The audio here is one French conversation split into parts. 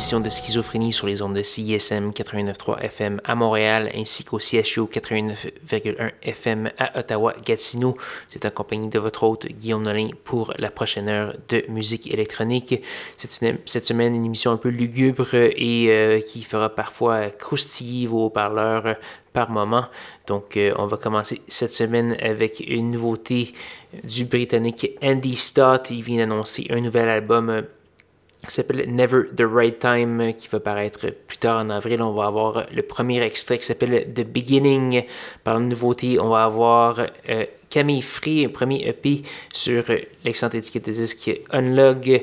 Édition de Schizophrénie sur les ondes de CISM 89.3 FM à Montréal ainsi qu'au CHU 89.1 FM à Ottawa-Gatineau. C'est en compagnie de votre hôte Guillaume Nolin pour la prochaine heure de musique électronique. Cette, semaine, une émission un peu lugubre et euh, qui fera parfois croustiller vos haut-parleurs par moment. Donc, euh, on va commencer cette semaine avec une nouveauté du Britannique Andy Stott. Il vient d'annoncer un nouvel album qui s'appelle Never the Right Time, qui va paraître plus tard en avril. On va avoir le premier extrait qui s'appelle The Beginning. Par la nouveauté, on va avoir euh, Camille Free, un premier EP sur l'excellente étiquette de disque Unlog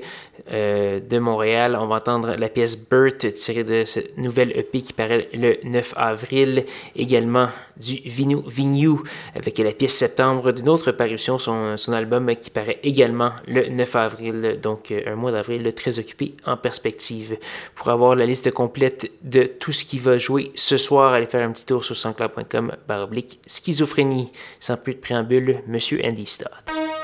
euh, de Montréal. On va entendre la pièce Burt tirée de ce nouvel EP qui paraît le 9 avril. Également du Vinu Vignou avec la pièce Septembre d'une autre parution, son, son, album qui paraît également le 9 avril, donc euh, un mois d'avril très occupé en perspective. Pour avoir la liste complète de tout ce qui va jouer ce soir, allez faire un petit tour sur sanscloud.com baroblique schizophrénie. Sans plus de préambule, Monsieur Andy Stott.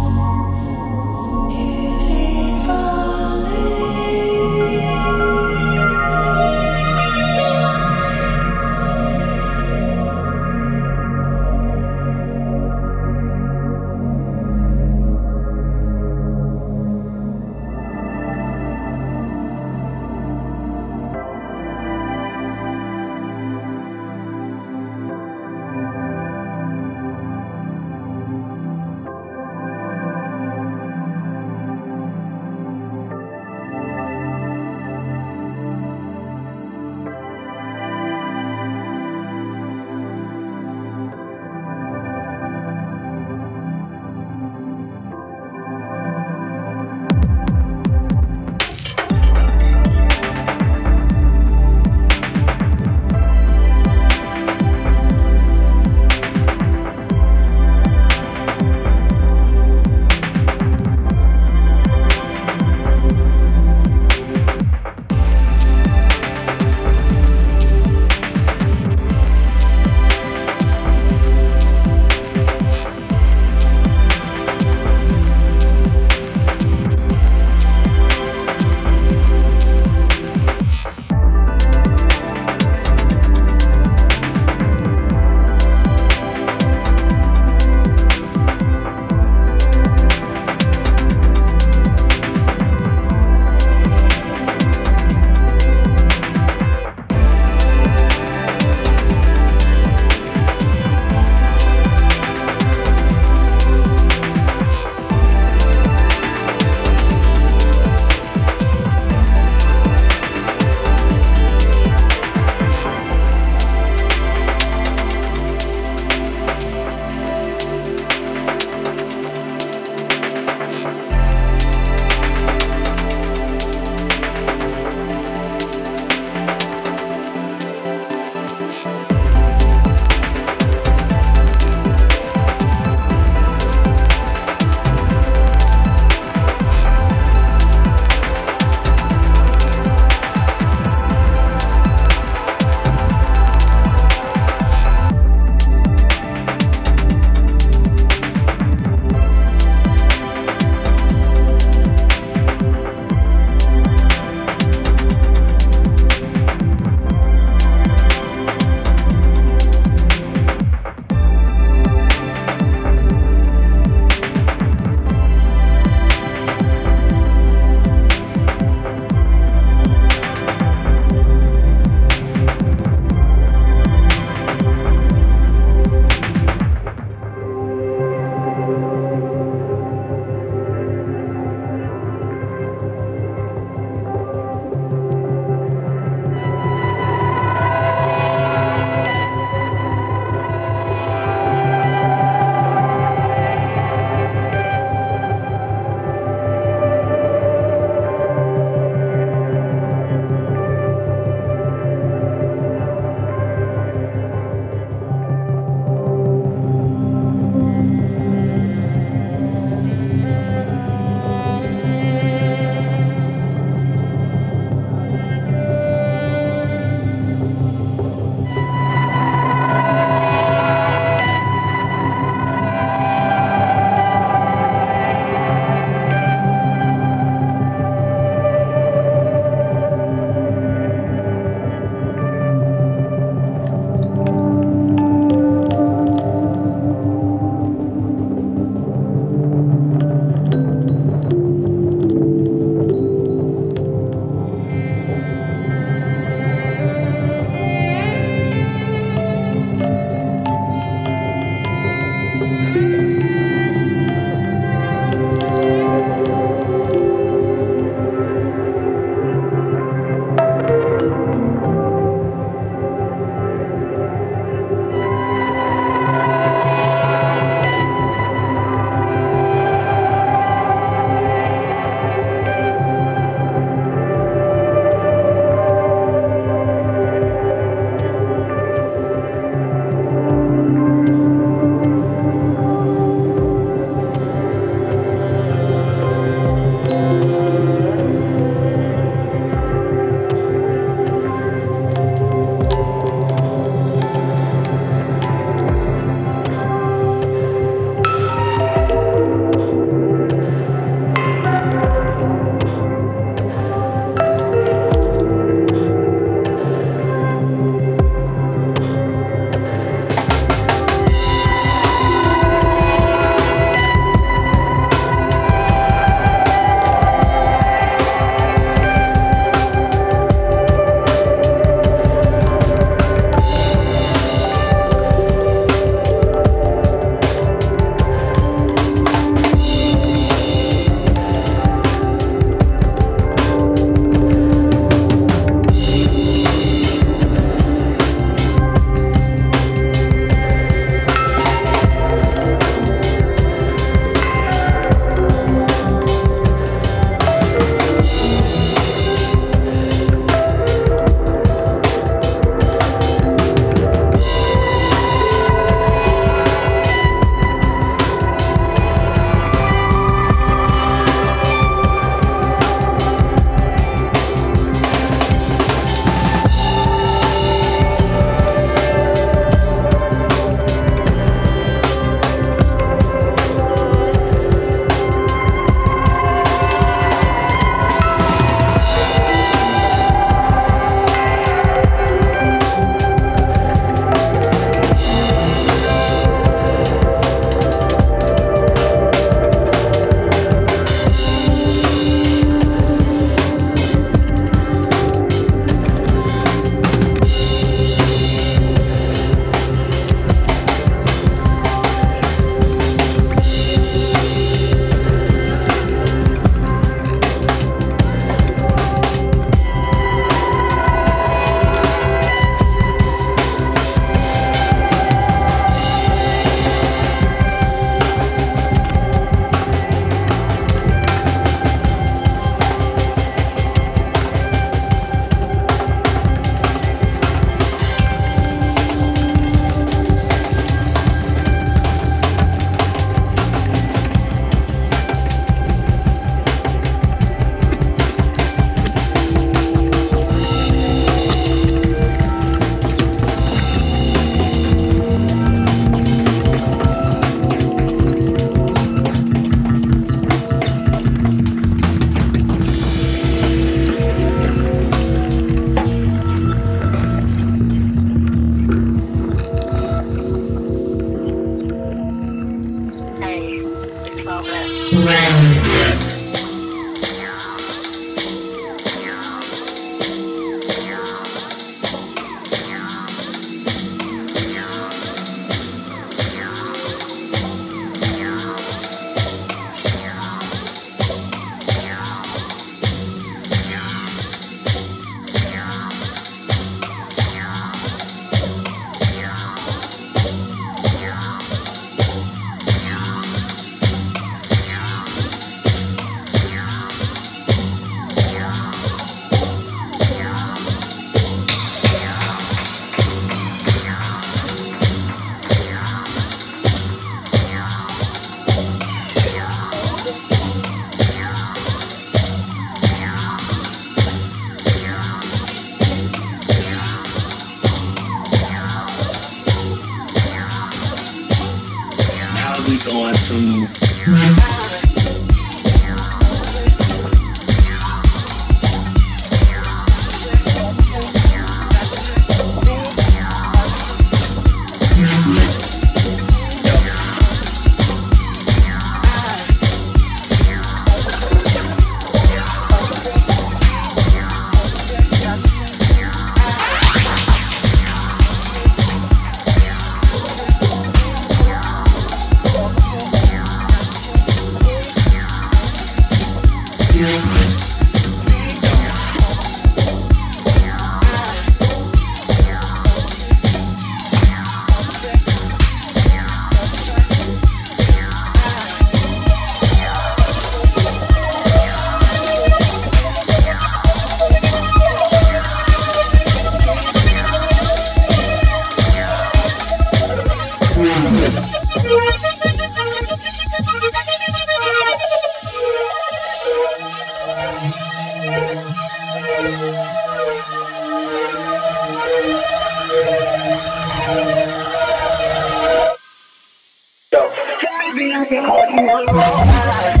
Every morning,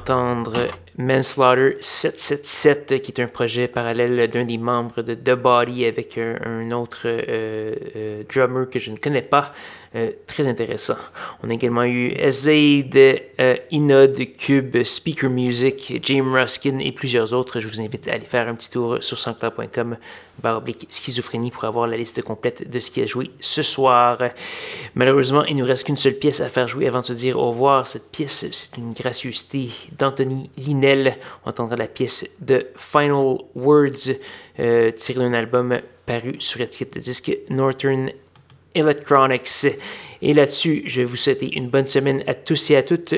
d'entendre Manslaughter 777, qui est un projet parallèle d'un des membres de The Body avec un, autre euh, euh, drummer que je ne connais pas. Euh, très intéressant. On a également eu SZ, Inod, Cube, Speaker Music, James Ruskin et plusieurs autres. Je vous invite à aller faire un petit tour sur sanscloud.com baroblique schizophrénie pour avoir la liste complète de ce qui a joué ce soir. Malheureusement, il nous reste qu'une seule pièce à faire jouer avant de se dire au revoir. Cette pièce, c'est une gracieuseté d'Anthony Linel. On entendra la pièce de Final Words euh, tirée d'un album paru sur étiquette de disque Northern Electronics. Et là-dessus, je vais vous souhaiter une bonne semaine à tous et à toutes.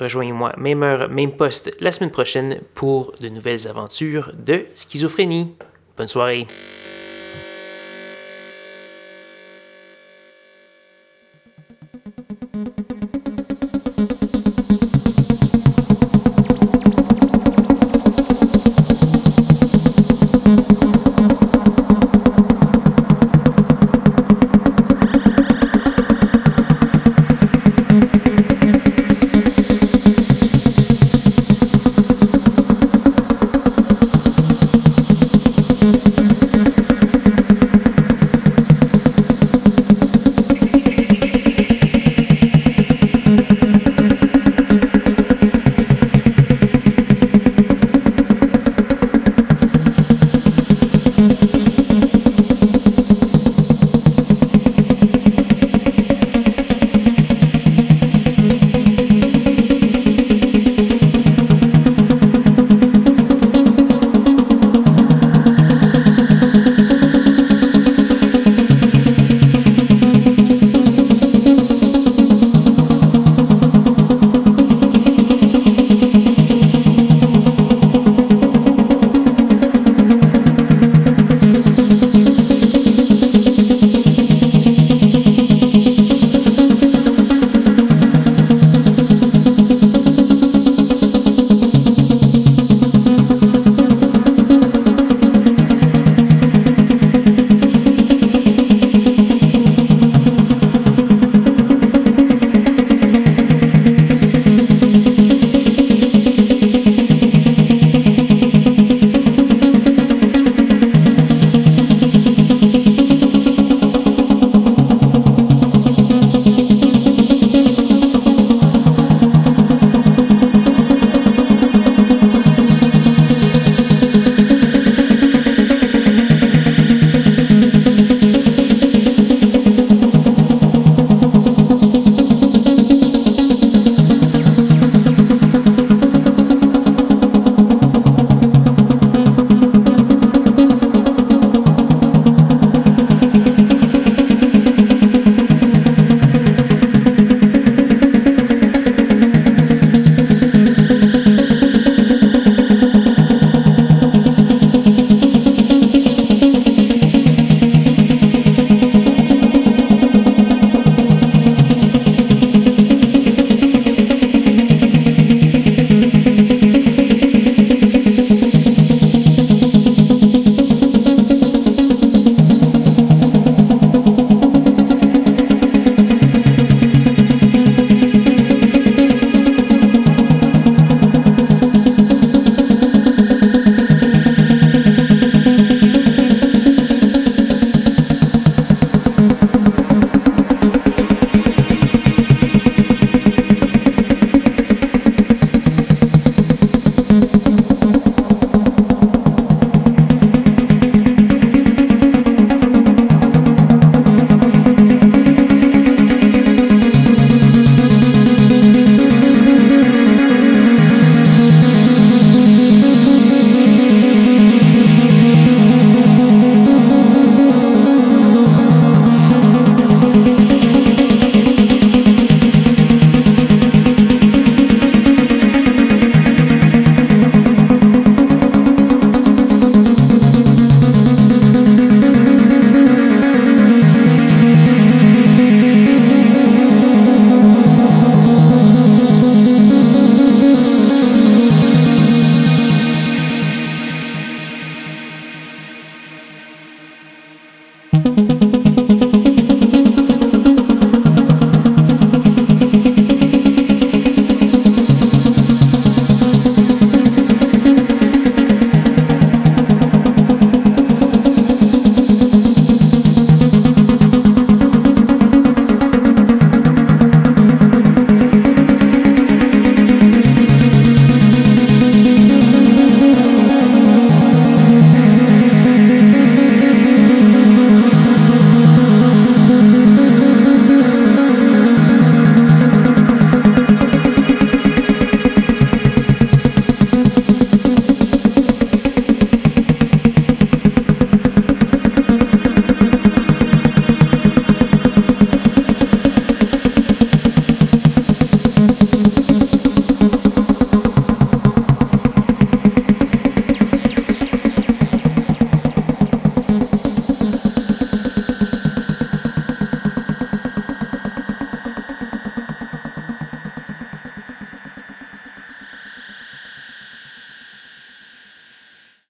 Rejoignez-moi, même heure, même poste, la semaine prochaine pour de nouvelles aventures de schizophrénie. Bonne soirée.